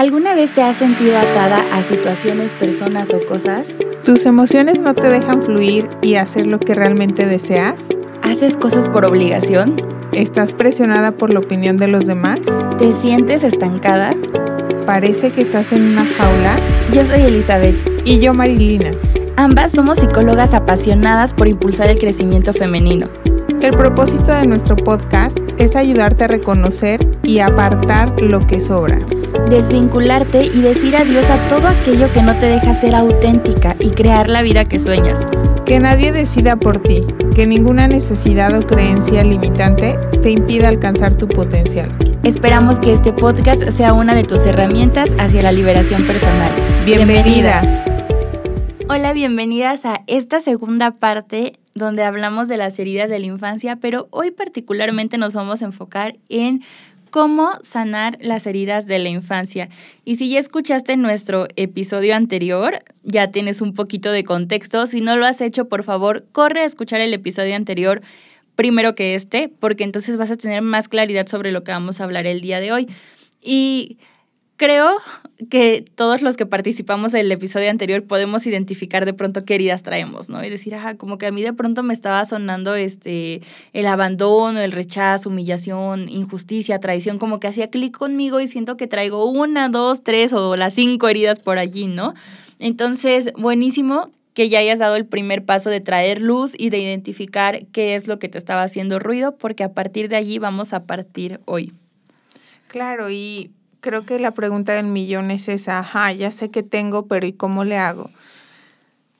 ¿Alguna vez te has sentido atada a situaciones, personas o cosas? ¿Tus emociones no te dejan fluir y hacer lo que realmente deseas? ¿Haces cosas por obligación? ¿Estás presionada por la opinión de los demás? ¿Te sientes estancada? ¿Parece que estás en una jaula? Yo soy Elizabeth. Y yo Marilina. Ambas somos psicólogas apasionadas por impulsar el crecimiento femenino. El propósito de nuestro podcast es ayudarte a reconocer y apartar lo que sobra. Desvincularte y decir adiós a todo aquello que no te deja ser auténtica y crear la vida que sueñas. Que nadie decida por ti, que ninguna necesidad o creencia limitante te impida alcanzar tu potencial. Esperamos que este podcast sea una de tus herramientas hacia la liberación personal. Bienvenida. Hola, bienvenidas a esta segunda parte donde hablamos de las heridas de la infancia, pero hoy particularmente nos vamos a enfocar en cómo sanar las heridas de la infancia. Y si ya escuchaste nuestro episodio anterior, ya tienes un poquito de contexto. Si no lo has hecho, por favor, corre a escuchar el episodio anterior primero que este, porque entonces vas a tener más claridad sobre lo que vamos a hablar el día de hoy. Y creo que todos los que participamos en el episodio anterior podemos identificar de pronto qué heridas traemos, ¿no? Y decir, ajá, como que a mí de pronto me estaba sonando este el abandono, el rechazo, humillación, injusticia, traición, como que hacía clic conmigo y siento que traigo una, dos, tres o las cinco heridas por allí, ¿no? Entonces, buenísimo que ya hayas dado el primer paso de traer luz y de identificar qué es lo que te estaba haciendo ruido, porque a partir de allí vamos a partir hoy. Claro, y creo que la pregunta del millón es esa, ajá, ya sé que tengo, pero ¿y cómo le hago?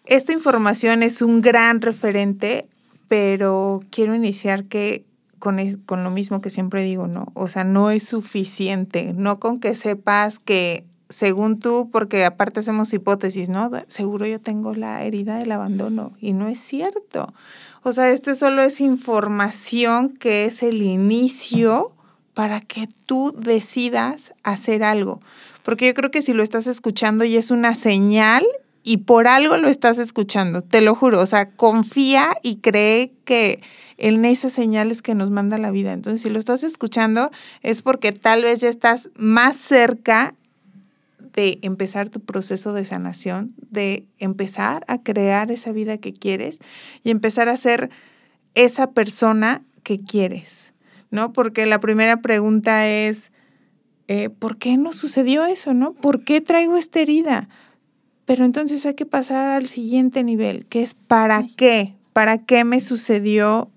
Esta información es un gran referente, pero quiero iniciar que con, con lo mismo que siempre digo, ¿no? O sea, no es suficiente, no con que sepas que según tú, porque aparte hacemos hipótesis, ¿no? Seguro yo tengo la herida del abandono y no es cierto. O sea, este solo es información que es el inicio para que tú decidas hacer algo. Porque yo creo que si lo estás escuchando y es una señal y por algo lo estás escuchando, te lo juro. O sea, confía y cree que en esas señales que nos manda la vida. Entonces, si lo estás escuchando es porque tal vez ya estás más cerca de empezar tu proceso de sanación, de empezar a crear esa vida que quieres y empezar a ser esa persona que quieres. ¿No? Porque la primera pregunta es, eh, ¿por qué no sucedió eso, no? ¿Por qué traigo esta herida? Pero entonces hay que pasar al siguiente nivel, que es ¿para qué? ¿Para qué me sucedió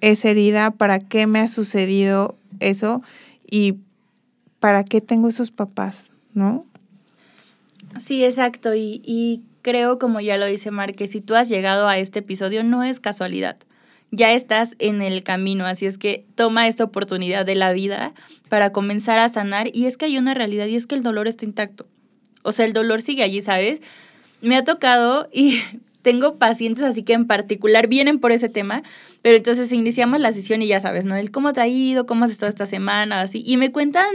esa herida? ¿Para qué me ha sucedido eso? ¿Y para qué tengo esos papás, no? Sí, exacto. Y, y creo, como ya lo dice Mar, que si tú has llegado a este episodio no es casualidad ya estás en el camino, así es que toma esta oportunidad de la vida para comenzar a sanar y es que hay una realidad y es que el dolor está intacto. O sea, el dolor sigue allí, ¿sabes? Me ha tocado y tengo pacientes así que en particular vienen por ese tema, pero entonces iniciamos la sesión y ya sabes, ¿no? El cómo te ha ido, cómo has estado esta semana, así, y me cuentan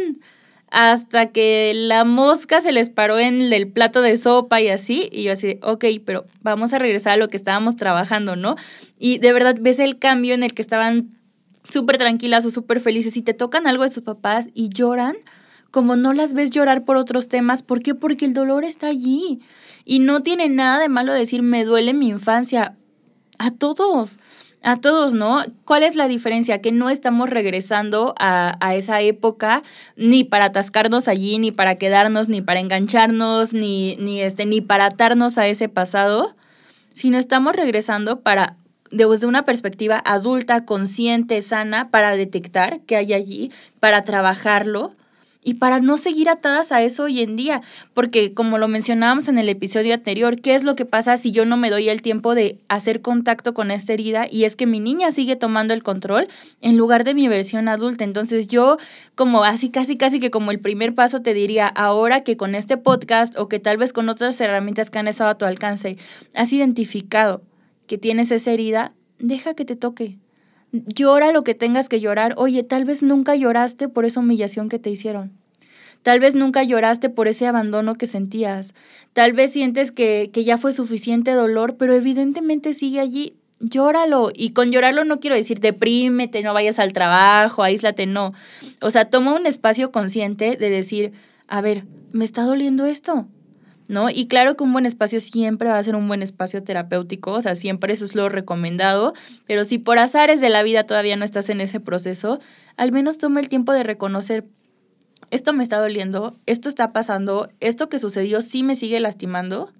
hasta que la mosca se les paró en el plato de sopa y así, y yo así, ok, pero vamos a regresar a lo que estábamos trabajando, ¿no? Y de verdad ves el cambio en el que estaban súper tranquilas o súper felices y te tocan algo de sus papás y lloran como no las ves llorar por otros temas. ¿Por qué? Porque el dolor está allí. Y no tiene nada de malo decir, me duele mi infancia. A todos a todos, ¿no? ¿Cuál es la diferencia? Que no estamos regresando a, a, esa época ni para atascarnos allí, ni para quedarnos, ni para engancharnos, ni, ni, este, ni para atarnos a ese pasado, sino estamos regresando para, desde una perspectiva adulta, consciente, sana, para detectar qué hay allí, para trabajarlo y para no seguir atadas a eso hoy en día, porque como lo mencionábamos en el episodio anterior, ¿qué es lo que pasa si yo no me doy el tiempo de hacer contacto con esta herida? Y es que mi niña sigue tomando el control en lugar de mi versión adulta. Entonces yo como así casi casi que como el primer paso te diría, ahora que con este podcast o que tal vez con otras herramientas que han estado a tu alcance, has identificado que tienes esa herida, deja que te toque llora lo que tengas que llorar. Oye, tal vez nunca lloraste por esa humillación que te hicieron. Tal vez nunca lloraste por ese abandono que sentías. Tal vez sientes que, que ya fue suficiente dolor, pero evidentemente sigue allí. Llóralo. Y con llorarlo no quiero decir deprímete, no vayas al trabajo, aíslate, no. O sea, toma un espacio consciente de decir, a ver, ¿me está doliendo esto? ¿No? Y claro que un buen espacio siempre va a ser un buen espacio terapéutico, o sea, siempre eso es lo recomendado, pero si por azares de la vida todavía no estás en ese proceso, al menos toma el tiempo de reconocer, esto me está doliendo, esto está pasando, esto que sucedió sí me sigue lastimando,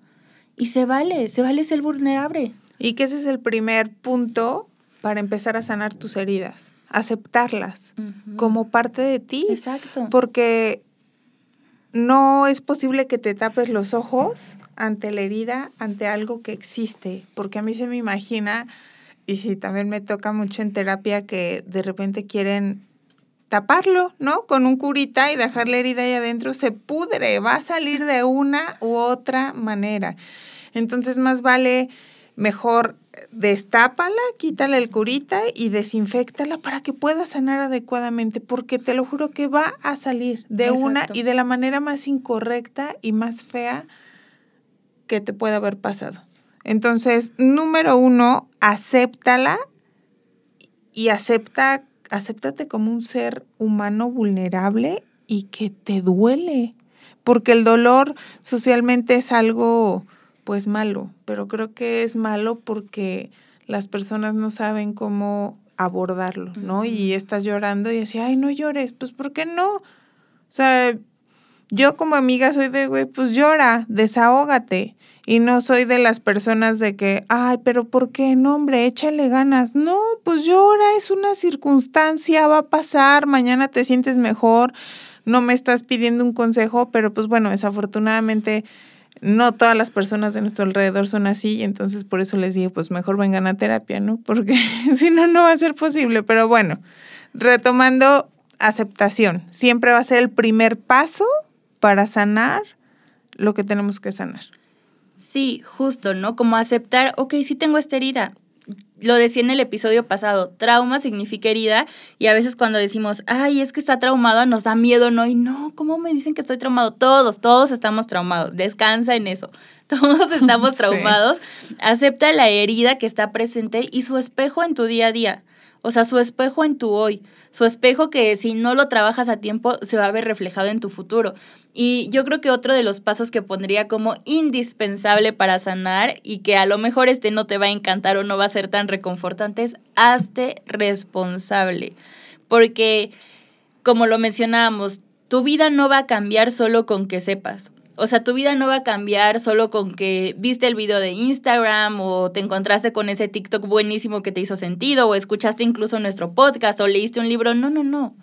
y se vale, se vale ser vulnerable. Y que ese es el primer punto para empezar a sanar tus heridas, aceptarlas como parte de ti. Exacto. Porque no es posible que te tapes los ojos ante la herida, ante algo que existe, porque a mí se me imagina, y sí, también me toca mucho en terapia que de repente quieren taparlo, ¿no? Con un curita y dejar la herida ahí adentro, se pudre, va a salir de una u otra manera. Entonces más vale mejor destápala, quítale el curita y desinfectala para que pueda sanar adecuadamente, porque te lo juro que va a salir de una y de la manera más incorrecta y más fea que te pueda haber pasado. Entonces, número uno, acéptala y acepta, acéptate como un ser humano vulnerable y que te duele, porque el dolor socialmente es algo pues malo, pero creo que es malo porque las personas no saben cómo abordarlo, ¿no? Y estás llorando y así, ay, no llores, pues ¿por qué no? O sea, yo como amiga soy de, güey, pues llora, desahógate. Y no soy de las personas de que, ay, pero ¿por qué? No, hombre, échale ganas. No, pues llora, es una circunstancia, va a pasar, mañana te sientes mejor, no me estás pidiendo un consejo, pero pues bueno, desafortunadamente no todas las personas de nuestro alrededor son así, y entonces por eso les digo, pues mejor vengan a terapia, ¿no? Porque si no, no va a ser posible. Pero bueno, retomando aceptación, siempre va a ser el primer paso para sanar lo que tenemos que sanar. Sí, justo, ¿no? Como aceptar, ok, sí tengo esta herida, lo decía en el episodio pasado, trauma significa herida y a veces cuando decimos, ay, es que está traumado, nos da miedo, ¿no? Y no, ¿cómo me dicen que estoy traumado? Todos, todos estamos traumados, descansa en eso, todos estamos traumados, acepta la herida que está presente y su espejo en tu día a día, o sea, su espejo en tu hoy su espejo que si no lo trabajas a tiempo se va a ver reflejado en tu futuro. Y yo creo que otro de los pasos que pondría como indispensable para sanar y que a lo mejor este no te va a encantar o no va a ser tan reconfortante es hazte responsable. Porque, como lo mencionábamos, tu vida no va a cambiar solo con que sepas. O sea, tu vida no va a cambiar solo con que viste el video de Instagram o te encontraste con ese TikTok buenísimo que te hizo sentido o escuchaste incluso nuestro podcast o leíste un libro. No, no, no.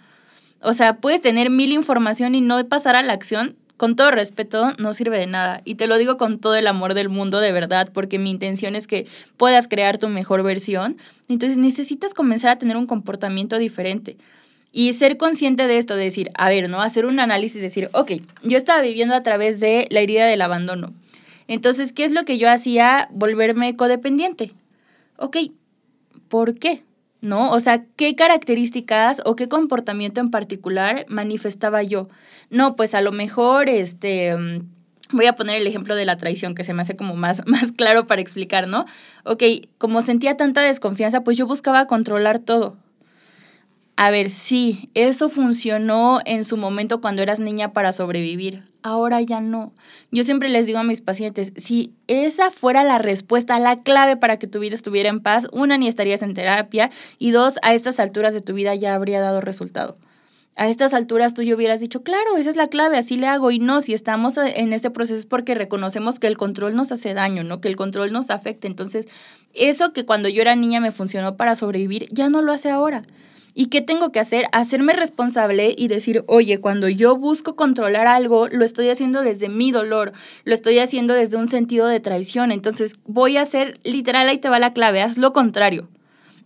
O sea, puedes tener mil información y no pasar a la acción. Con todo respeto, no sirve de nada. Y te lo digo con todo el amor del mundo, de verdad, porque mi intención es que puedas crear tu mejor versión. Entonces necesitas comenzar a tener un comportamiento diferente. Y ser consciente de esto, de decir, a ver, ¿no? Hacer un análisis, decir, ok, yo estaba viviendo a través de la herida del abandono. Entonces, ¿qué es lo que yo hacía? Volverme codependiente. Ok, ¿por qué? ¿No? O sea, ¿qué características o qué comportamiento en particular manifestaba yo? No, pues a lo mejor, este, mm, voy a poner el ejemplo de la traición, que se me hace como más, más claro para explicar, ¿no? Ok, como sentía tanta desconfianza, pues yo buscaba controlar todo. A ver, sí, eso funcionó en su momento cuando eras niña para sobrevivir. Ahora ya no. Yo siempre les digo a mis pacientes, si esa fuera la respuesta, la clave para que tu vida estuviera en paz, una, ni estarías en terapia y dos, a estas alturas de tu vida ya habría dado resultado. A estas alturas tú ya hubieras dicho, claro, esa es la clave, así le hago. Y no, si estamos en ese proceso es porque reconocemos que el control nos hace daño, ¿no? Que el control nos afecta. Entonces, eso que cuando yo era niña me funcionó para sobrevivir, ya no lo hace ahora. ¿Y qué tengo que hacer? Hacerme responsable y decir, oye, cuando yo busco controlar algo, lo estoy haciendo desde mi dolor, lo estoy haciendo desde un sentido de traición. Entonces voy a hacer, literal, ahí te va la clave, haz lo contrario.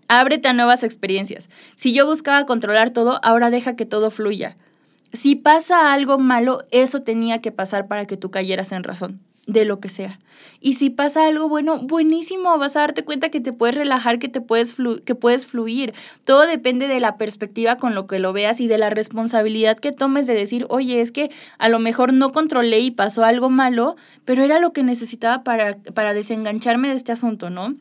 Ábrete a nuevas experiencias. Si yo buscaba controlar todo, ahora deja que todo fluya. Si pasa algo malo, eso tenía que pasar para que tú cayeras en razón de lo que sea. Y si pasa algo bueno, buenísimo, vas a darte cuenta que te puedes relajar, que te puedes que puedes fluir. Todo depende de la perspectiva con lo que lo veas y de la responsabilidad que tomes de decir, "Oye, es que a lo mejor no controlé y pasó algo malo, pero era lo que necesitaba para para desengancharme de este asunto, ¿no?"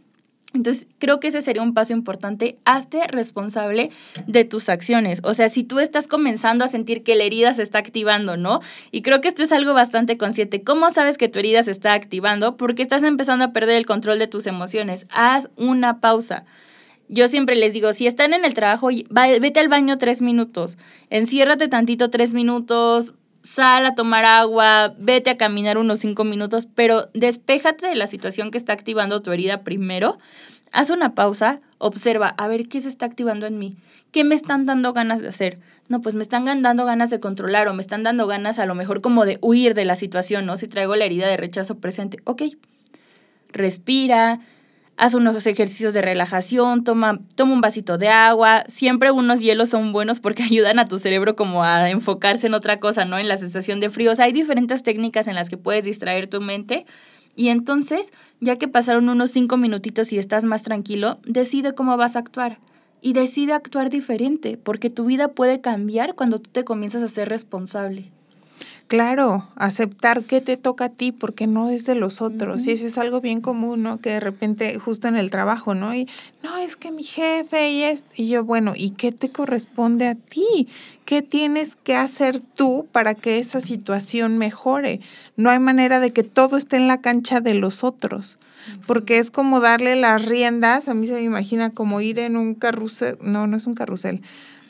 Entonces, creo que ese sería un paso importante. Hazte responsable de tus acciones. O sea, si tú estás comenzando a sentir que la herida se está activando, ¿no? Y creo que esto es algo bastante consciente. ¿Cómo sabes que tu herida se está activando? Porque estás empezando a perder el control de tus emociones. Haz una pausa. Yo siempre les digo, si están en el trabajo, vete al baño tres minutos, enciérrate tantito tres minutos, sal a tomar agua, vete a caminar unos cinco minutos, pero despéjate de la situación que está activando tu herida primero. Haz una pausa, observa, a ver qué se está activando en mí, qué me están dando ganas de hacer. No, pues me están dando ganas de controlar o me están dando ganas a lo mejor como de huir de la situación, ¿no? Si traigo la herida de rechazo presente, ok, respira, haz unos ejercicios de relajación, toma, toma un vasito de agua. Siempre unos hielos son buenos porque ayudan a tu cerebro como a enfocarse en otra cosa, ¿no? En la sensación de frío. O sea, hay diferentes técnicas en las que puedes distraer tu mente. Y entonces, ya que pasaron unos cinco minutitos y estás más tranquilo, decide cómo vas a actuar. Y decide actuar diferente, porque tu vida puede cambiar cuando tú te comienzas a ser responsable. Claro, aceptar que te toca a ti porque no es de los otros. Y eso es algo bien común, ¿no? Que de repente, justo en el trabajo, ¿no? Y no, es que mi jefe y es. Y yo, bueno, ¿y qué te corresponde a ti? ¿Qué tienes que hacer tú para que esa situación mejore? No hay manera de que todo esté en la cancha de los otros. Porque es como darle las riendas, a mí se me imagina como ir en un carrusel, no, no es un carrusel,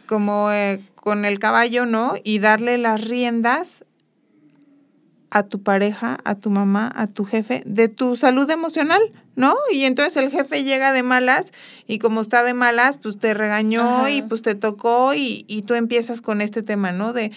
como eh, con el caballo, ¿no? Y darle las riendas a tu pareja, a tu mamá, a tu jefe, de tu salud emocional, ¿no? Y entonces el jefe llega de malas y como está de malas, pues te regañó y pues te tocó y, y, tú empiezas con este tema, ¿no? De,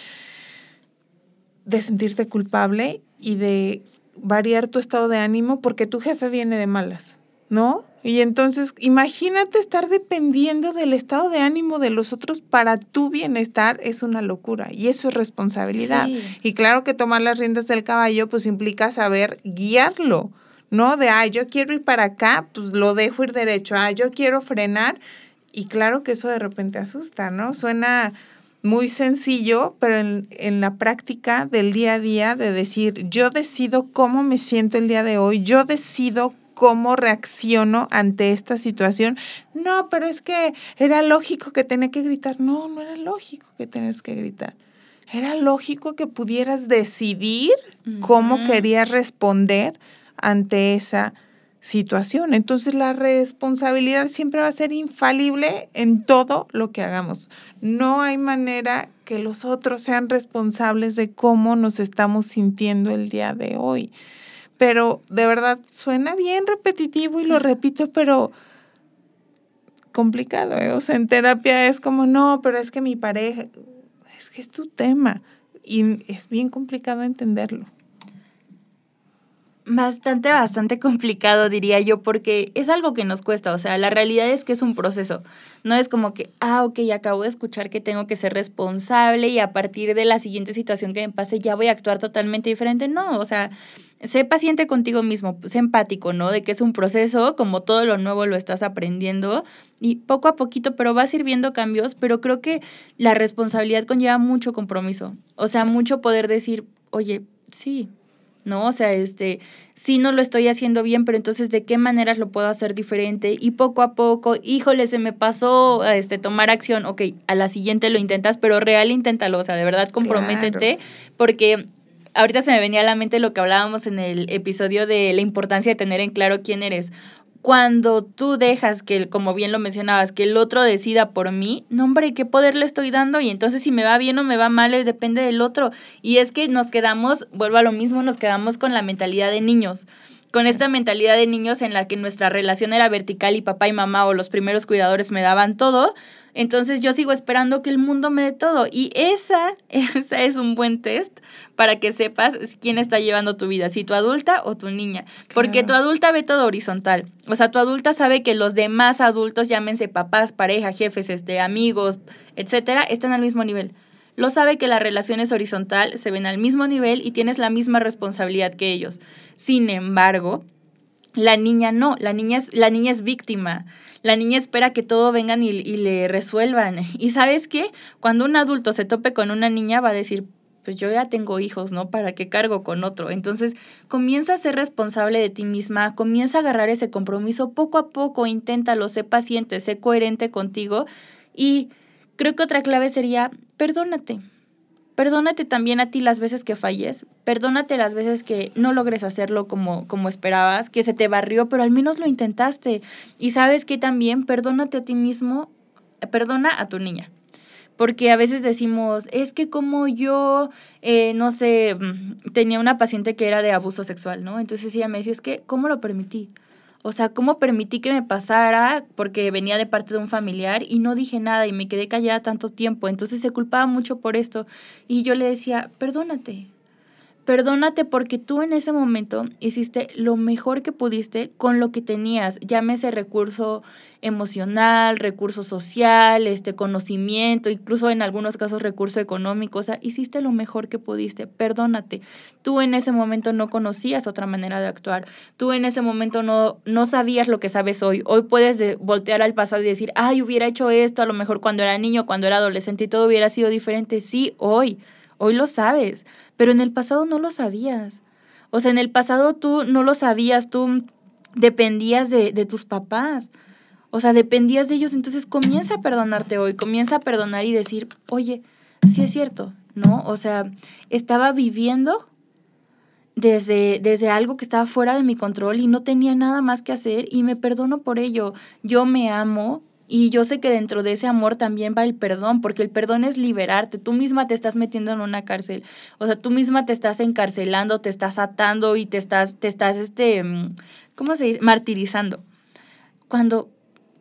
de sentirte culpable y de variar tu estado de ánimo porque tu jefe viene de malas, ¿no? Y entonces, imagínate estar dependiendo del estado de ánimo de los otros para tu bienestar, es una locura y eso es responsabilidad. Y claro que tomar las riendas del caballo pues implica saber guiarlo, ¿no? De, ay, yo quiero ir para acá, pues lo dejo ir derecho, ah, yo quiero frenar. Y claro que eso de repente asusta, ¿no? Suena muy sencillo, pero en, en, la práctica del día a día de decir, yo decido cómo me siento el día de hoy, yo decido cómo reacciono ante esta situación. No, pero es que era lógico que tenía que gritar. No, no era lógico que tenías que gritar. Era lógico que pudieras decidir cómo querías responder ante esa situación. Entonces la responsabilidad siempre va a ser infalible en todo lo que hagamos. No hay manera que los otros sean responsables de cómo nos estamos sintiendo el día de hoy pero de verdad suena bien repetitivo y lo repito, pero complicado, ¿eh? O sea, en terapia es como, no, pero es que mi pareja, es que es tu tema y es bien complicado entenderlo. Bastante, bastante complicado, diría yo, porque es algo que nos cuesta. O sea, la realidad es que es un proceso. No es como que, ah, ok, acabo de escuchar que tengo que ser responsable y a partir de la siguiente situación que me pase ya voy a actuar totalmente diferente. No, o sea, sé paciente contigo mismo, sé empático, ¿no? De que es un proceso, como todo lo nuevo lo estás aprendiendo y poco a poquito, pero vas a ir viendo cambios, pero creo que la responsabilidad conlleva mucho compromiso. O sea, mucho poder decir, oye, sí, ¿no? O sea, este, sí no lo estoy haciendo bien, pero entonces de qué maneras lo puedo hacer diferente y poco a poco, híjole, se me pasó este tomar acción, ok, a la siguiente lo intentas, pero real inténtalo, o sea, de verdad comprométete porque ahorita se me venía a la mente lo que hablábamos en el episodio de la importancia de tener en claro quién eres cuando tú dejas que, como bien lo mencionabas, que el otro decida por mí, no hombre, ¿qué poder le estoy dando? Y entonces si me va bien o me va mal, es, depende del otro. Y es que nos quedamos, vuelvo a lo mismo, nos quedamos con la mentalidad de niños con esta mentalidad de niños en la que nuestra relación era vertical y papá y mamá o los primeros cuidadores me daban todo, entonces yo sigo esperando que el mundo me dé todo. Y esa, esa es un buen test para que sepas quién está llevando tu vida, si tu adulta o tu niña. Porque tu adulta ve todo horizontal. O sea, tu adulta sabe que los demás adultos, llámense papás, pareja, jefes, este, amigos, etcétera, están al mismo nivel lo sabe que la relación es horizontal, se ven al mismo nivel y tienes la misma responsabilidad que ellos. Sin embargo, la niña no, la niña es, la niña es víctima. La niña espera que todo vengan y, y le resuelvan. Y sabes qué? Cuando un adulto se tope con una niña va a decir, pues yo ya tengo hijos, ¿no? ¿Para qué cargo con otro? Entonces, comienza a ser responsable de ti misma, comienza a agarrar ese compromiso poco a poco, inténtalo, sé paciente, sé coherente contigo y creo que otra clave sería, perdónate. Perdónate también a ti las veces que falles, perdónate las veces que no logres hacerlo como, como esperabas, que se te barrió, pero al menos lo intentaste. Y sabes que también perdónate a ti mismo, perdona a tu niña porque a veces decimos, es que como yo, eh, no sé, mm, tenía una paciente que era de abuso sexual, ¿no? Entonces ella me decía, es que, ¿cómo lo permití? O sea, ¿cómo permití que me pasara? Porque venía de parte de un familiar y no dije nada y me quedé callada tanto tiempo. Entonces se culpaba mucho por esto. Y yo le decía, perdónate, Perdónate porque tú en ese momento hiciste lo mejor que pudiste con lo que tenías, llámese recurso emocional, recurso social, este conocimiento, incluso en algunos casos recurso económico, o sea, hiciste lo mejor que pudiste, perdónate. Tú en ese momento no conocías otra manera de actuar, tú en ese momento no, no sabías lo que sabes hoy. Hoy puedes voltear al pasado y decir, ay, hubiera hecho esto a lo mejor cuando era niño, cuando era adolescente y todo hubiera sido diferente. Sí, hoy Hoy lo sabes, pero en el pasado no lo sabías. O sea, en el pasado tú no lo sabías, tú dependías de, de tus papás. O sea, dependías de ellos. Entonces comienza a perdonarte hoy, comienza a perdonar y decir, oye, sí es cierto, ¿no? O sea, estaba viviendo desde, desde algo que estaba fuera de mi control y no tenía nada más que hacer y me perdono por ello. Yo me amo, y yo sé que dentro de ese amor también va el perdón, porque el perdón es liberarte. Tú misma te estás metiendo en una cárcel. O sea, tú misma te estás encarcelando, te estás atando y te estás, te estás, este, mm, ¿cómo se dice? Martirizando. Cuando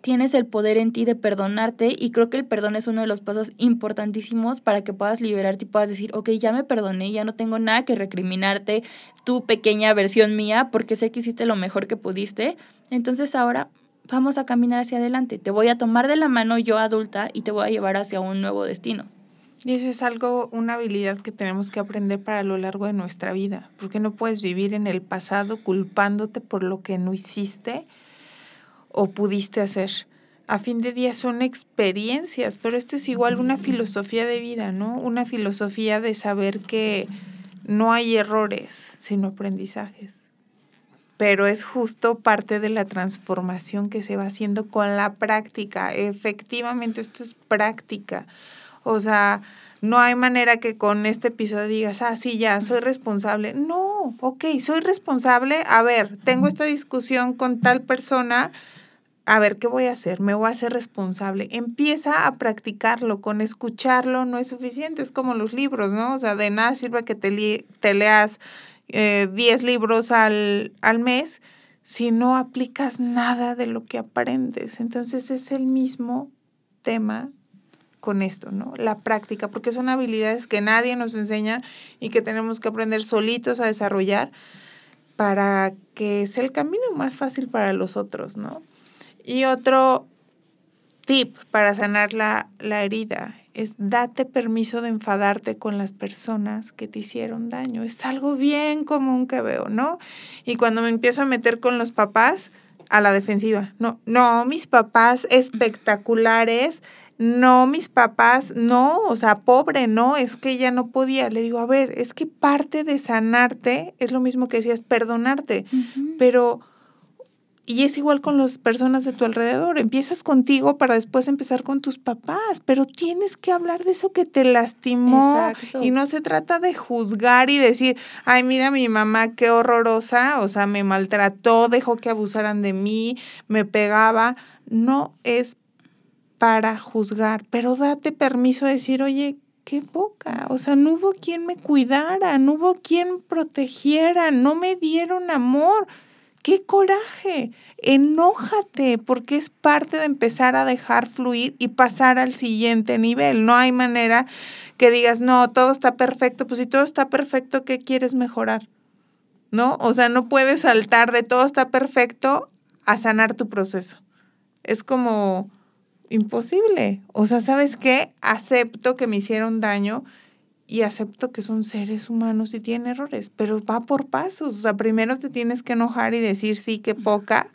tienes el poder en ti de perdonarte y creo que el perdón es uno de los pasos importantísimos para que puedas liberarte y puedas decir, ok, ya me perdoné, ya no tengo nada que recriminarte, tu pequeña versión mía, porque sé que hiciste lo mejor que pudiste. Entonces ahora vamos a caminar hacia adelante. Te voy a tomar de la mano yo adulta y te voy a llevar hacia un nuevo destino. Y eso es algo, una habilidad que tenemos que aprender para lo largo de nuestra vida, porque no puedes vivir en el pasado culpándote por lo que no hiciste o pudiste hacer. A fin de día son experiencias, pero esto es igual una filosofía de vida, ¿no? Una filosofía de saber que no hay errores, sino aprendizajes pero es justo parte de la transformación que se va haciendo con la práctica. Efectivamente, esto es práctica. O sea, no hay manera que con este episodio digas, ah, sí, ya, soy responsable. No, ok, soy responsable. A ver, tengo esta discusión con tal persona. A ver, ¿qué voy a hacer? Me voy a hacer responsable. Empieza a practicarlo. Con escucharlo no es suficiente. Es como los libros, ¿no? O sea, de nada sirve que te, te leas 10 eh, libros al, al mes si no aplicas nada de lo que aprendes. Entonces es el mismo tema con esto, ¿no? La práctica, porque son habilidades que nadie nos enseña y que tenemos que aprender solitos a desarrollar para que sea el camino más fácil para los otros, ¿no? Y otro tip para sanar la, la herida es date permiso de enfadarte con las personas que te hicieron daño. Es algo bien común que veo, ¿no? Y cuando me empiezo a meter con los papás, a la defensiva. No, no, mis papás espectaculares, no, mis papás, no, o sea, pobre, no, es que ella no podía. Le digo, a ver, es que parte de sanarte es lo mismo que decías, perdonarte, pero y es igual con las personas de tu alrededor. Empiezas contigo para después empezar con tus papás, pero tienes que hablar de eso que te lastimó. Y no se trata de juzgar y decir, ay, mira mi mamá, qué horrorosa, o sea, me maltrató, dejó que abusaran de mí, me pegaba. No es para juzgar, pero date permiso de decir, oye, qué poca, o sea, no hubo quien me cuidara, no hubo quien protegiera, no me dieron amor qué coraje, enójate, porque es parte de empezar a dejar fluir y pasar al siguiente nivel. No hay manera que digas, no, todo está perfecto, pues si todo está perfecto, ¿qué quieres mejorar? ¿No? O sea, no puedes saltar de todo está perfecto a sanar tu proceso. Es como imposible. O sea, ¿sabes qué? Acepto que me hicieron daño y acepto que son seres humanos y tienen errores, pero va por pasos. O sea, primero te tienes que enojar y decir sí, que poca,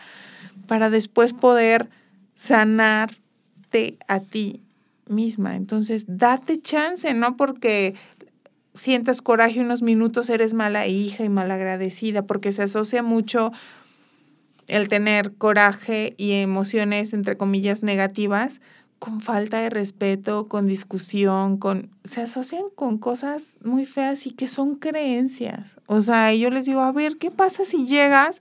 para después poder sanarte a ti misma. Entonces, date chance, no porque sientas coraje unos minutos, eres mala hija y malagradecida, porque se asocia mucho el tener coraje y emociones, entre comillas, negativas, con falta de respeto, con discusión, con se asocian con cosas muy feas y que son creencias. O sea, yo les digo, a ver, ¿qué pasa si llegas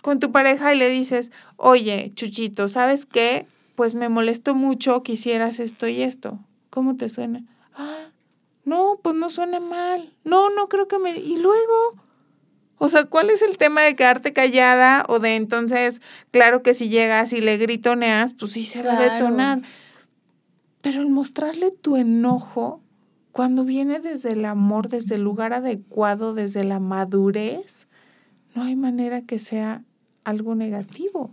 con tu pareja y le dices, oye, Chuchito, ¿sabes qué? Pues me molesto mucho, quisieras esto y esto. ¿Cómo te suena? Ah, no, pues no suena mal. No, no creo que me... Y luego, o sea, ¿cuál es el tema de quedarte callada o de entonces, claro que si llegas y le gritoneas, pues sí se va a detonar? Pero el mostrarle tu enojo, cuando viene desde el amor, desde el lugar adecuado, desde la madurez, no hay manera que sea algo negativo.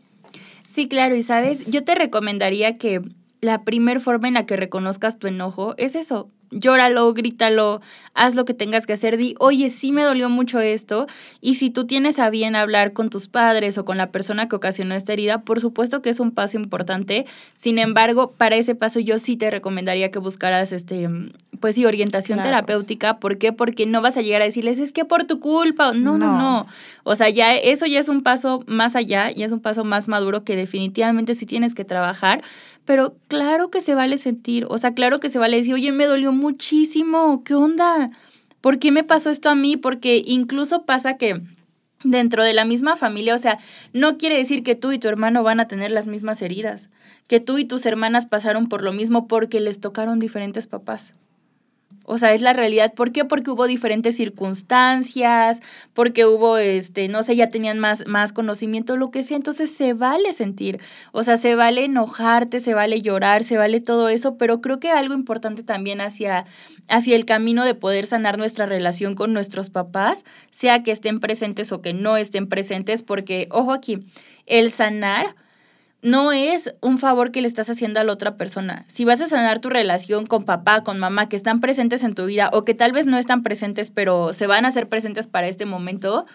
Sí, claro, y sabes, yo te recomendaría que la primer forma en la que reconozcas tu enojo es eso, llóralo, grítalo, haz lo que tengas que hacer, di, oye, sí me dolió mucho esto, y si tú tienes a bien hablar con tus padres o con la persona que ocasionó esta herida, por supuesto que es un paso importante, sin embargo, para ese paso yo sí te recomendaría que buscaras, este, pues sí, orientación terapéutica, ¿por qué? Porque no vas a llegar a decirles, es que por tu culpa, no, no, no, o sea, ya eso ya es un paso más allá, ya es un paso más maduro que definitivamente sí tienes que trabajar, pero claro que se vale sentir, o sea, claro que se vale decir, oye, me dolió muchísimo, ¿qué onda? ¿Por qué me pasó esto a mí? Porque incluso pasa que dentro de la misma familia, o sea, no quiere decir que tú y tu hermano van a tener las mismas heridas, que tú y tus hermanas pasaron por lo mismo porque les tocaron diferentes papás. O sea, es la realidad. ¿Por qué? Porque hubo diferentes circunstancias, porque hubo, este, no sé, ya tenían más, más conocimiento, lo que sea. Entonces se vale sentir. O sea, se vale enojarte, se vale llorar, se vale todo eso, pero creo que algo importante también hacia, hacia el camino de poder sanar nuestra relación con nuestros papás, sea que estén presentes o que no estén presentes, porque, ojo aquí, el sanar no es un favor que le estás haciendo a la otra persona. Si vas a sanar tu relación con papá, con mamá, que están presentes en tu vida o que tal vez no están presentes, pero se van a hacer presentes para este momento,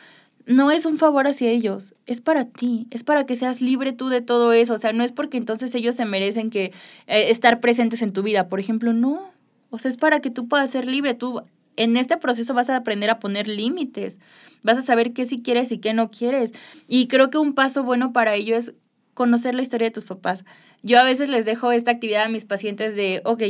no es un favor hacia ellos, es para ti, es para que seas libre tú de todo eso. O sea, no es porque entonces ellos se merecen que eh, estar presentes en tu vida, por ejemplo, no. O sea, es para que tú puedas ser libre. Tú en este proceso vas a aprender a poner límites, vas a saber qué sí quieres y qué no quieres. Y creo que un paso bueno para ello es conocer la historia de tus papás. Yo a veces les dejo esta actividad a mis pacientes de, ok,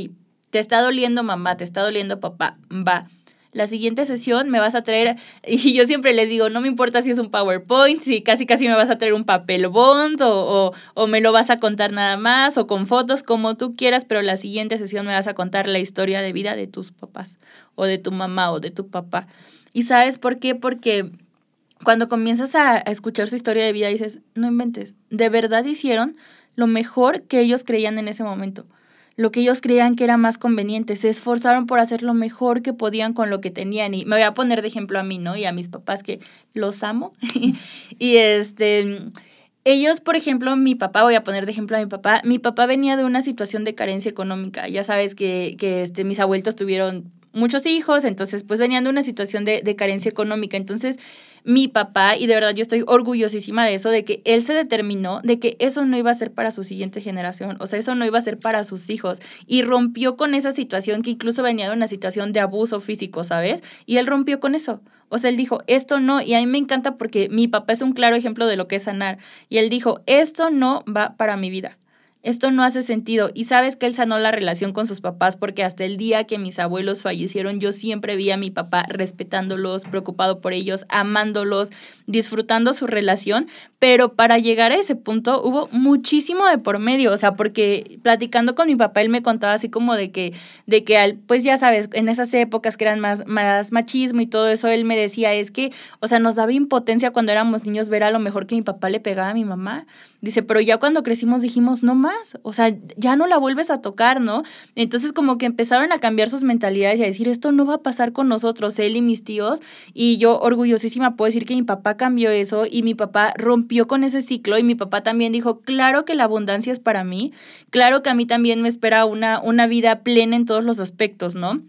te está doliendo mamá, te está doliendo papá, va. La siguiente sesión me vas a traer, y yo siempre les digo, no me importa si es un PowerPoint, si casi casi me vas a traer un papel bond o, o me lo vas a contar nada más o con fotos, como tú quieras, pero la siguiente sesión me vas a contar la historia de vida de tus papás o de tu mamá o de tu papá. ¿Y sabes por qué? Porque cuando comienzas a, escuchar su historia de vida, dices, no inventes, de verdad hicieron lo mejor que ellos creían en ese momento, lo que ellos creían que era más conveniente, se esforzaron por hacer lo mejor que podían con lo que tenían. Y me voy a poner de ejemplo a mí, ¿no? Y a mis papás que los amo. y este, ellos, por ejemplo, mi papá, voy a poner de ejemplo a mi papá, mi papá venía de una situación de carencia económica. Ya sabes que, que este, mis abuelos tuvieron muchos hijos, entonces pues venían de una situación de, de carencia económica. Entonces, mi papá, y de verdad yo estoy orgullosísima de eso, de que él se determinó de que eso no iba a ser para su siguiente generación, o sea, eso no iba a ser para sus hijos, y rompió con esa situación que incluso venía de una situación de abuso físico, ¿sabes? Y él rompió con eso. O sea, él dijo, esto no, y a mí me encanta porque mi papá es un claro ejemplo de lo que es sanar, y él dijo, esto no va para mi vida esto no hace sentido. Y sabes que él sanó la relación con sus papás porque hasta el día que mis abuelos fallecieron yo siempre vi a mi papá respetándolos, preocupado por ellos, amándolos, disfrutando su relación. Pero para llegar a ese punto hubo muchísimo de por medio. O sea, porque platicando con mi papá él me contaba así como de que, de que al, pues ya sabes, en esas épocas que eran más, más machismo y todo eso, él me decía, es que, o sea, nos daba impotencia cuando éramos niños ver a lo mejor que mi papá le pegaba a mi mamá. Dice, pero ya cuando crecimos dijimos, no más o sea, ya no la vuelves a tocar, ¿no? Entonces como que empezaron a cambiar sus mentalidades y a decir, esto no va a pasar con nosotros, él y mis tíos, y yo orgullosísima puedo decir que mi papá cambió eso y mi papá rompió con ese ciclo y mi papá también dijo, claro que la abundancia es para mí, claro que a mí también me espera una, una vida plena en todos los aspectos, ¿no?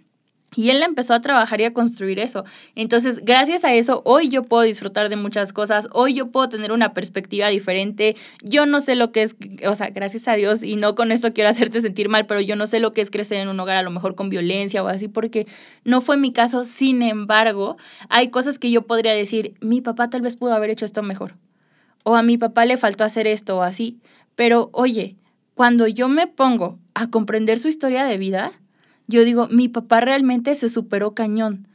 Y él empezó a trabajar y a construir eso. Entonces, gracias a eso, hoy yo puedo disfrutar de muchas cosas, hoy yo puedo tener una perspectiva diferente. Yo no sé lo que es, o sea, gracias a Dios, y no con esto quiero hacerte sentir mal, pero yo no sé lo que es crecer en un hogar a lo mejor con violencia o así, porque no fue mi caso. Sin embargo, hay cosas que yo podría decir, mi papá tal vez pudo haber hecho esto mejor, o a mi papá le faltó hacer esto o así. Pero oye, cuando yo me pongo a comprender su historia de vida, yo digo, mi papá realmente se superó cañón.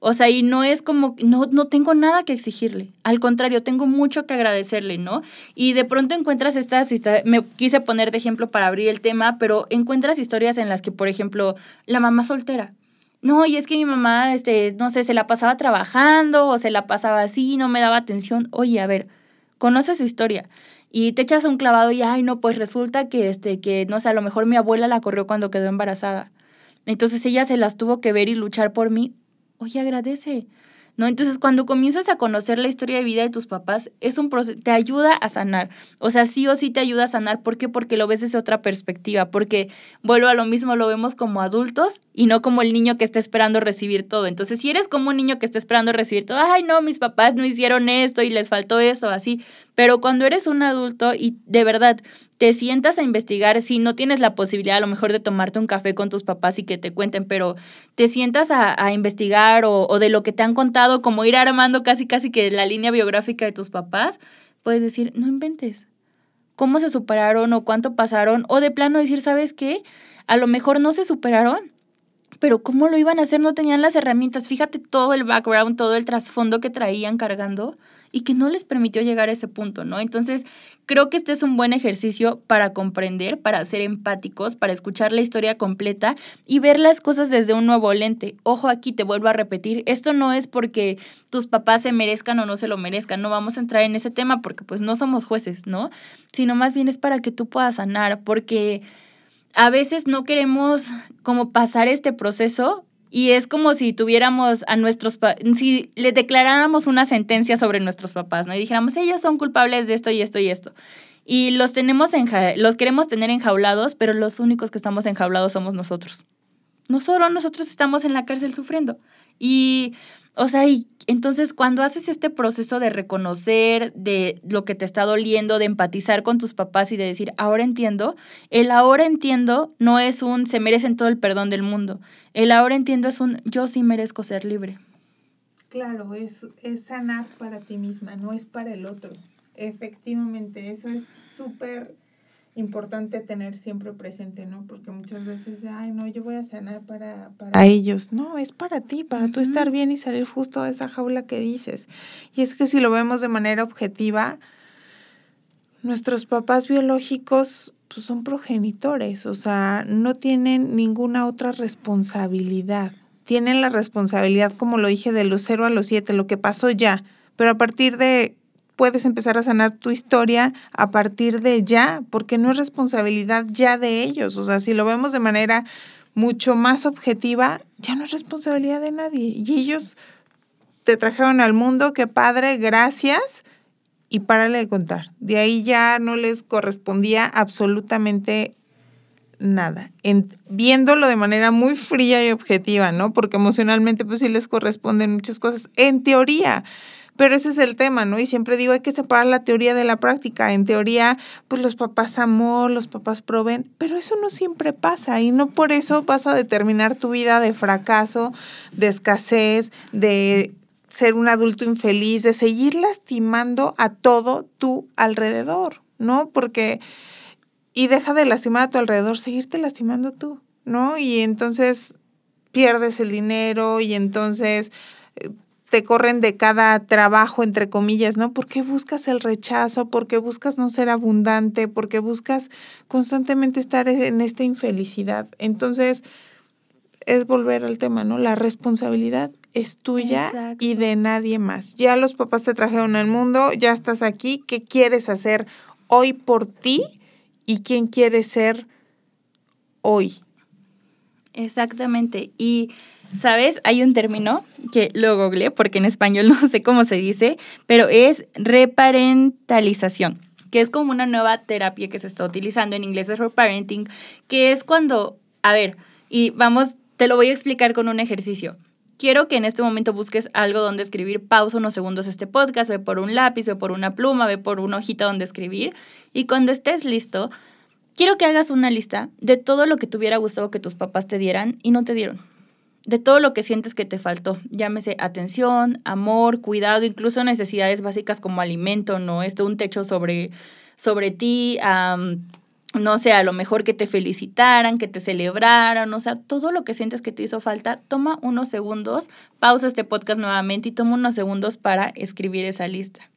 O sea, y no es como, no, no tengo nada que exigirle. Al contrario, tengo mucho que agradecerle, ¿no? Y de pronto encuentras estas me quise poner de ejemplo para abrir el tema, pero encuentras historias en las que, por ejemplo, la mamá soltera. No, y es que mi mamá, este, no sé, se la pasaba trabajando o se la pasaba así, no me daba atención. Oye, a ver, conoces su historia y te echas un clavado y, ay, no, pues resulta que, este, que, no sé, a lo mejor mi abuela la corrió cuando quedó embarazada. Entonces ella se las tuvo que ver y luchar por mí. Oye, agradece. ¿no? Entonces, cuando comienzas a conocer la historia de vida de tus papás, es un proceso, te ayuda a sanar. O sea, sí o sí te ayuda a sanar. ¿Por qué? Porque lo ves desde otra perspectiva. Porque vuelvo a lo mismo, lo vemos como adultos y no como el niño que está esperando recibir todo. Entonces, si eres como un niño que está esperando recibir todo, ay, no, mis papás no hicieron esto y les faltó eso, así. Pero cuando eres un adulto y de verdad te sientas a investigar, si no tienes la posibilidad a lo mejor de tomarte un café con tus papás y que te cuenten, pero te sientas a, investigar o, o, de lo que te han contado, como ir armando casi casi que la línea biográfica de tus papás, puedes decir, no inventes. ¿Cómo se superaron o cuánto pasaron? O de plano decir, ¿sabes qué? A lo mejor no se superaron, pero ¿cómo lo iban a hacer? No tenían las herramientas. Fíjate todo el background, todo el trasfondo que traían cargando y que no les permitió llegar a ese punto, ¿no? Entonces, creo que este es un buen ejercicio para comprender, para ser empáticos, para escuchar la historia completa y ver las cosas desde un nuevo lente. Ojo aquí, te vuelvo a repetir, esto no es porque tus papás se merezcan o no se lo merezcan, no vamos a entrar en ese tema porque pues no somos jueces, ¿no? Sino más bien es para que tú puedas sanar, porque a veces no queremos como pasar este proceso y es como si tuviéramos a nuestros, si le declaráramos una sentencia sobre nuestros papás, ¿no? Y dijéramos, ellos son culpables de esto y esto y esto. Y los tenemos en, los queremos tener enjaulados, pero los únicos que estamos enjaulados somos nosotros. No solo nosotros estamos en la cárcel sufriendo. Y o sea, y entonces cuando haces este proceso de reconocer de lo que te está doliendo, de empatizar con tus papás y de decir, ahora entiendo, el ahora entiendo no es un se merecen todo el perdón del mundo. El ahora entiendo es un yo sí merezco ser libre. Claro, es, es sanar para ti misma, no es para el otro. Efectivamente, eso es súper importante tener siempre presente, ¿no? Porque muchas veces, ay, no, yo voy a sanar para, para ellos. No, es para ti, para tú estar bien y salir justo de esa jaula que dices. Y es que si lo vemos de manera objetiva, nuestros papás biológicos pues, son progenitores, o sea, no tienen ninguna otra responsabilidad. Tienen la responsabilidad, como lo dije, de los 0 a los 7, lo que pasó ya. Pero a partir de puedes empezar a sanar tu historia a partir de ya, porque no es responsabilidad ya de ellos. O sea, si lo vemos de manera mucho más objetiva, ya no es responsabilidad de nadie. Y ellos te trajeron al mundo, qué padre, gracias, y párale de contar. De ahí ya no les correspondía absolutamente nada. viéndolo de manera muy fría y objetiva, ¿no? Porque emocionalmente pues sí les corresponden muchas cosas. En teoría, pero ese es el tema, ¿no? Y siempre digo, hay que separar la teoría de la práctica. En teoría, pues los papás amor, los papás proveen, pero eso no siempre pasa y no por eso vas a determinar tu vida de fracaso, de escasez, de ser un adulto infeliz, de seguir lastimando a todo tu alrededor, ¿no? Porque, y deja de lastimar a tu alrededor, seguirte lastimando tú, ¿no? Y entonces pierdes el dinero y entonces te corren de cada trabajo, entre comillas, ¿no? ¿Por qué buscas el rechazo? ¿Por qué buscas no ser abundante? ¿Por qué buscas constantemente estar en esta infelicidad? Entonces, es volver al tema, ¿no? La responsabilidad es tuya y de nadie más. Ya los papás te trajeron al mundo, ya estás aquí, ¿qué quieres hacer hoy por ti y quién quieres ser hoy? Exactamente. Y ¿Sabes? Hay un término que lo googleé porque en español no sé cómo se dice, pero es reparentalización, que es como una nueva terapia que se está utilizando, en inglés es reparenting, que es cuando, a ver, y vamos Te lo voy a explicar con un ejercicio. Quiero que en este momento busques algo donde escribir, pausa unos segundos este podcast, ve por un lápiz, ve por una pluma, ve por una hojita donde escribir y cuando estés listo, quiero que hagas una lista de todo lo que te hubiera gustado que tus papás te dieran y no te dieron. De todo lo que sientes que te faltó, llámese atención, amor, cuidado, incluso necesidades básicas como alimento, ¿no? Esto, un techo sobre, sobre ti, no sé, a lo mejor que te felicitaran, que te celebraran, o sea, todo lo que sientes que te hizo falta, toma unos segundos, pausa este podcast nuevamente y toma unos segundos para escribir esa lista.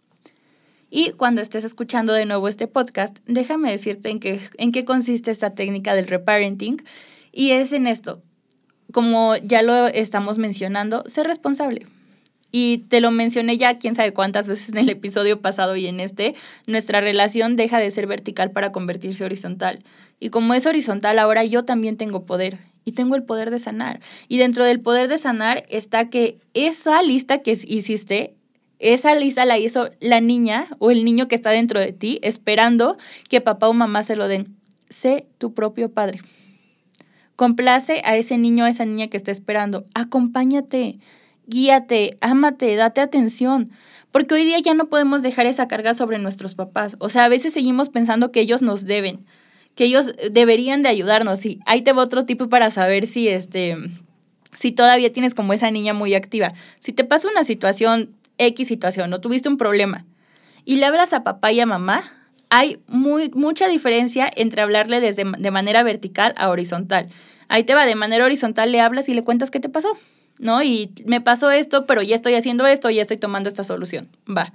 Y cuando estés escuchando de nuevo este podcast, déjame decirte en qué, en qué consiste esta técnica del reparenting. Y es en esto, como ya lo estamos mencionando, ser responsable. Y te lo mencioné ya quién sabe cuántas veces en el episodio pasado y en este, nuestra relación deja de ser vertical para convertirse horizontal. Y como es horizontal, ahora yo también tengo poder y tengo el poder de sanar. Y dentro del poder de sanar está que esa lista que hiciste, esa lista la hizo la niña o el niño que está dentro de ti esperando que papá o mamá se lo den. Sé tu propio padre. Complace a ese niño, a esa niña que está esperando. Acompáñate guíate, ámate, date atención. Porque hoy día ya no podemos dejar esa carga sobre nuestros papás. O sea, a veces seguimos pensando que ellos nos deben, que ellos deberían de ayudarnos. Y ahí te va otro tipo para saber si este si todavía tienes como esa niña muy activa. Si te pasa una situación, X situación, o tuviste un problema, y le hablas a papá y a mamá, hay muy, mucha diferencia entre hablarle desde, de manera vertical a horizontal. Ahí te va, de manera horizontal le hablas y le cuentas qué te pasó. ¿no? Y me pasó esto, pero ya estoy haciendo esto, ya estoy tomando esta solución. Va.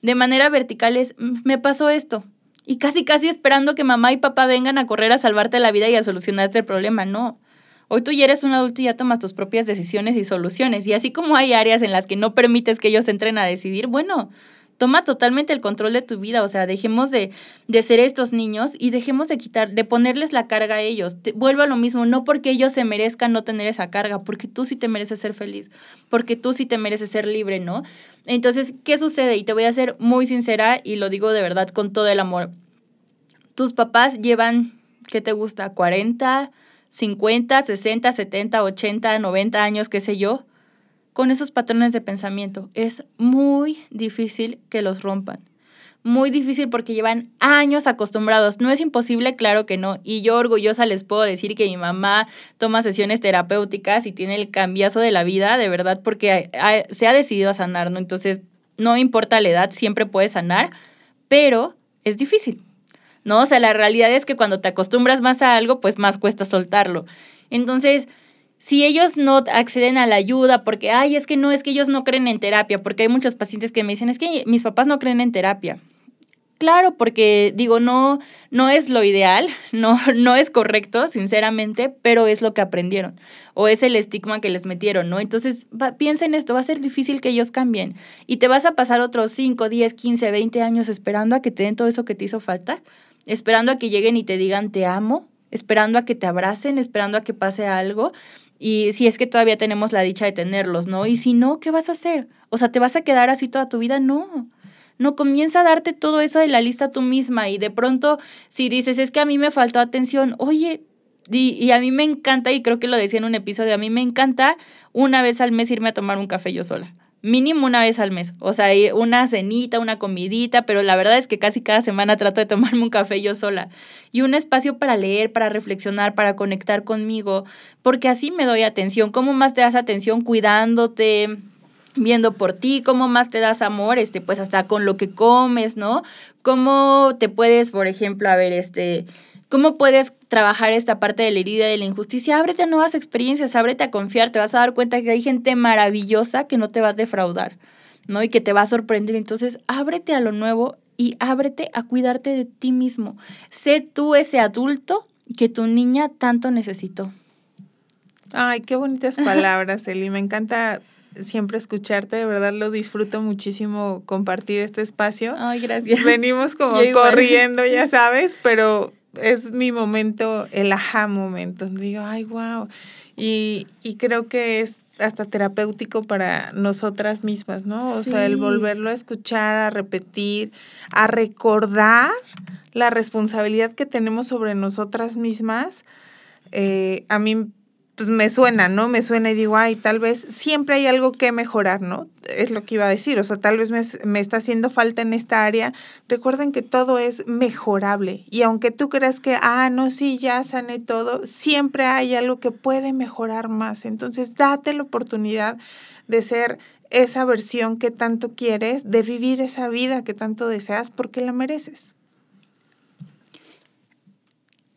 De manera vertical es, mm, me pasó esto. Y casi, casi esperando que mamá y papá vengan a correr a salvarte la vida y a solucionarte el problema. No. Hoy tú ya eres un adulto y ya tomas tus propias decisiones y soluciones. Y así como hay áreas en las que no permites que ellos entren a decidir, bueno, toma totalmente el control de tu vida, o sea, dejemos de, de ser estos niños y dejemos de quitar, de ponerles la carga a ellos. vuelvo a lo mismo, no porque ellos se merezcan no tener esa carga, porque tú sí te mereces ser feliz, porque tú sí te mereces ser libre, ¿no? Entonces, ¿qué sucede? Y te voy a ser muy sincera y lo digo de verdad con todo el amor. Tus papás llevan, ¿qué te gusta? 40, 50, 60, 70, 80, 90 años, qué sé yo con esos patrones de pensamiento. Es muy difícil que los rompan. Muy difícil porque llevan años acostumbrados. No es imposible, claro que no. Y yo orgullosa les puedo decir que mi mamá toma sesiones terapéuticas y tiene el cambiazo de la vida, de verdad, porque se ha decidido a sanar, ¿no? Entonces, no importa la edad, siempre puede sanar, pero es difícil, ¿no? O sea, la realidad es que cuando te acostumbras más a algo, pues más cuesta soltarlo. Entonces, si ellos no acceden a la ayuda porque, ay, es que no, es que ellos no creen en terapia, porque hay muchos pacientes que me dicen, es que mis papás no creen en terapia. Claro, porque digo, no, no es lo ideal, no, no es correcto, sinceramente, pero es lo que aprendieron o es el estigma que les metieron, ¿no? Entonces, piensa en esto, va a ser difícil que ellos cambien y te vas a pasar otros 5, 10, 15, 20 años esperando a que te den todo eso que te hizo falta, esperando a que lleguen y te digan te amo, esperando a que te abracen, esperando a que pase algo y si es que todavía tenemos la dicha de tenerlos, ¿no? Y si no, ¿qué vas a hacer? O sea, ¿te vas a quedar así toda tu vida? No. No, comienza a darte todo eso de la lista tú misma y de pronto si dices, es que a mí me faltó atención, oye, y, y, a mí me encanta, y creo que lo decía en un episodio, a mí me encanta una vez al mes irme a tomar un café yo sola mínimo una vez al mes. O sea, una cenita, una comidita, pero la verdad es que casi cada semana trato de tomarme un café yo sola. Y un espacio para leer, para reflexionar, para conectar conmigo, porque así me doy atención. ¿Cómo más te das atención cuidándote? viendo por ti, cómo más te das amor, este, pues hasta con lo que comes, ¿no? Cómo te puedes, por ejemplo, a ver, este, ¿Cómo puedes trabajar esta parte de la herida de la injusticia? Ábrete a nuevas experiencias, ábrete a confiar, te vas a dar cuenta que hay gente maravillosa que no te va a defraudar, ¿no? Y que te va a sorprender. Entonces, ábrete a lo nuevo y ábrete a cuidarte de ti mismo. Sé tú ese adulto que tu niña tanto necesitó. Ay, qué bonitas palabras, Eli. Me encanta siempre escucharte, de verdad lo disfruto muchísimo compartir este espacio. Ay, gracias. Venimos como corriendo, ya sabes, pero es mi momento, el ajá momento. Digo, ay, wow. Y, y creo que es hasta terapéutico para nosotras mismas, ¿no? O sea, el volverlo a escuchar, a repetir, a recordar la responsabilidad que tenemos sobre nosotras mismas. Eh, a mí pues me suena, ¿no? Me suena y digo, ay, tal vez siempre hay algo que mejorar, ¿no? Es lo que iba a decir, o sea, tal vez me, me, está haciendo falta en esta área. Recuerden que todo es mejorable y aunque tú creas que, ah, no, sí, ya sané todo, siempre hay algo que puede mejorar más. Entonces, date la oportunidad de ser esa versión que tanto quieres, de vivir esa vida que tanto deseas porque la mereces.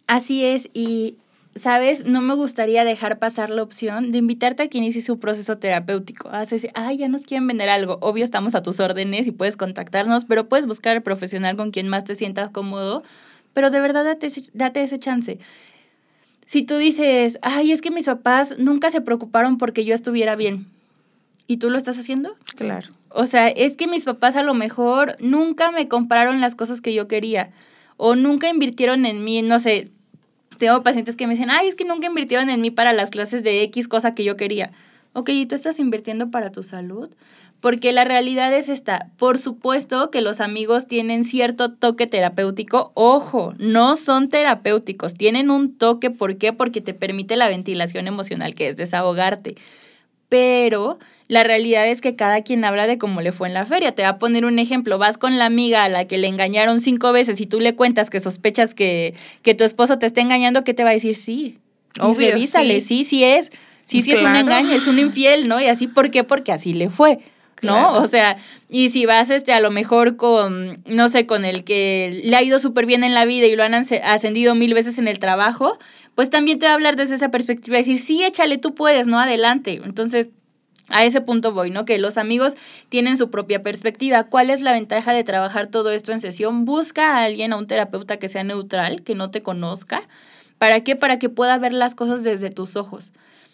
Así es, y ¿sabes? No me gustaría dejar pasar la opción de invitarte a que inicie su proceso terapéutico. Haces, ay, ya nos quieren vender algo. Obvio, estamos a tus órdenes y puedes contactarnos, pero puedes buscar al profesional con quien más te sientas cómodo. Pero de verdad, date, date ese chance. Si tú dices, ay, es que mis papás nunca se preocuparon porque yo estuviera bien. ¿Y tú lo estás haciendo? Claro. O sea, es que mis papás a lo mejor nunca me compraron las cosas que yo quería o nunca invirtieron en mí, no sé, tengo pacientes que me dicen, ay, es que nunca invirtieron en mí para las clases de X cosa que yo quería. Ok, ¿y tú estás invirtiendo para tu salud? Porque la realidad es esta. Por supuesto que los amigos tienen cierto toque terapéutico. Ojo, no son terapéuticos. Tienen un toque. ¿Por qué? Porque te permite la ventilación emocional, que es desahogarte. Pero la realidad es que cada quien habla de cómo le fue en la feria. Te va a poner un ejemplo. Vas con la amiga a la que le engañaron cinco veces y tú le cuentas que sospechas que, que tu esposo te está engañando, ¿qué te va a decir? Sí. Obvio, revísale, sí. sí, es. Sí, sí es un engaño, es un infiel, ¿no? Y así, ¿por qué? Porque así le fue. ¿no? O sea, y si vas este a lo mejor con, no sé, con el que le ha ido súper bien en la vida y lo han ascendido mil veces en el trabajo, pues también te va a hablar desde esa perspectiva, decir, sí, échale, tú puedes, ¿no? Adelante. Entonces, a ese punto voy, ¿no? Que los amigos tienen su propia perspectiva. ¿Cuál es la ventaja de trabajar todo esto en sesión? Busca a alguien, a un terapeuta que sea neutral, que no te conozca. ¿Para qué? Para que pueda ver las cosas desde tus ojos.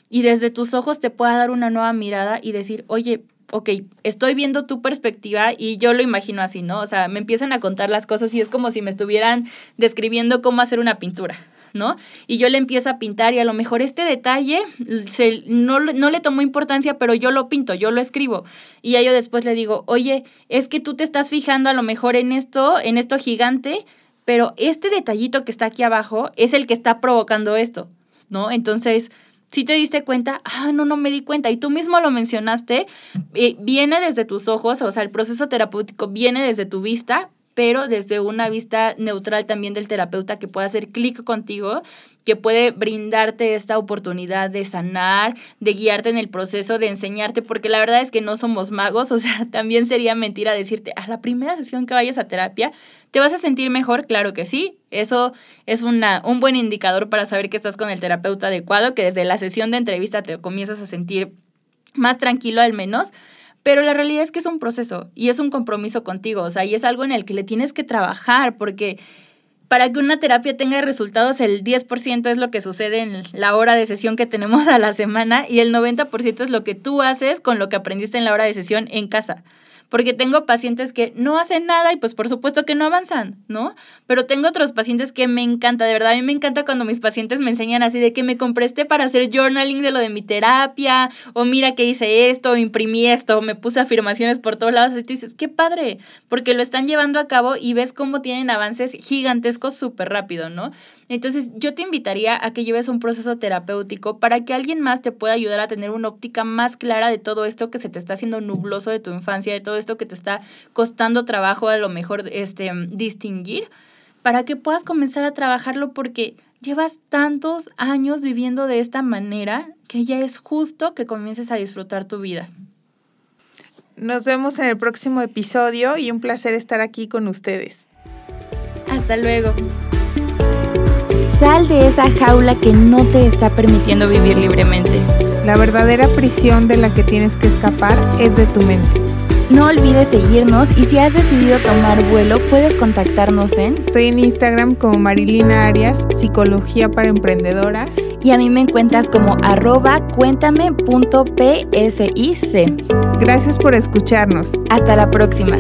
Y desde tus ojos te pueda dar una nueva mirada y decir, oye, ok, estoy viendo tu perspectiva y yo lo imagino así, ¿no? O sea, me empiezan a contar las cosas y es como si me estuvieran describiendo cómo hacer una pintura. ¿No? Y yo le empiezo a pintar y a lo mejor este detalle se, no, no le tomó importancia, pero yo lo pinto, yo lo escribo. Y ya yo después le digo, oye, es que tú te estás fijando a lo mejor en esto, en esto gigante, pero este detallito que está aquí abajo es el que está provocando esto, ¿no? Entonces, si te diste cuenta, ah, no, no me di cuenta, y tú mismo lo mencionaste, eh, viene desde tus ojos, o sea, el proceso terapéutico viene desde tu vista, pero desde una vista neutral también del terapeuta que pueda hacer clic contigo, que puede brindarte esta oportunidad de sanar, de guiarte en el proceso, de enseñarte, porque la verdad es que no somos magos, o sea, también sería mentira decirte, a la primera sesión que vayas a terapia, ¿te vas a sentir mejor? Claro que sí, eso es una, un buen indicador para saber que estás con el terapeuta adecuado, que desde la sesión de entrevista te comienzas a sentir más tranquilo al menos, pero la realidad es que es un proceso y es un compromiso contigo, o sea, y es algo en el que le tienes que trabajar porque para que una terapia tenga resultados, el 10% es lo que sucede en la hora de sesión que tenemos a la semana y el 90% es lo que tú haces con lo que aprendiste en la hora de sesión en casa porque tengo pacientes que no hacen nada y pues por supuesto que no avanzan, ¿no? Pero tengo otros pacientes que me encanta, de verdad, a mí me encanta cuando mis pacientes me enseñan así de que me compré este para hacer journaling de lo de mi terapia, o mira que hice esto, imprimí esto, me puse afirmaciones por todos lados, y tú dices, qué padre, porque lo están llevando a cabo y ves cómo tienen avances gigantescos súper rápido, ¿no? Entonces yo te invitaría a que lleves un proceso terapéutico para que alguien más te pueda ayudar a tener una óptica más clara de todo esto que se te está haciendo nubloso de tu infancia, de todo esto que te está costando trabajo a lo mejor este, distinguir, para que puedas comenzar a trabajarlo porque llevas tantos años viviendo de esta manera que ya es justo que comiences a disfrutar tu vida. Nos vemos en el próximo episodio y un placer estar aquí con ustedes. Hasta luego. Sal de esa jaula que no te está permitiendo vivir libremente. La verdadera prisión de la que tienes que escapar es de tu mente. No olvides seguirnos y si has decidido tomar vuelo, puedes contactarnos en... Estoy en Instagram como Marilina Arias, Psicología para Emprendedoras. Y a mí me encuentras como arroba cuéntame.psic. Gracias por escucharnos. Hasta la próxima.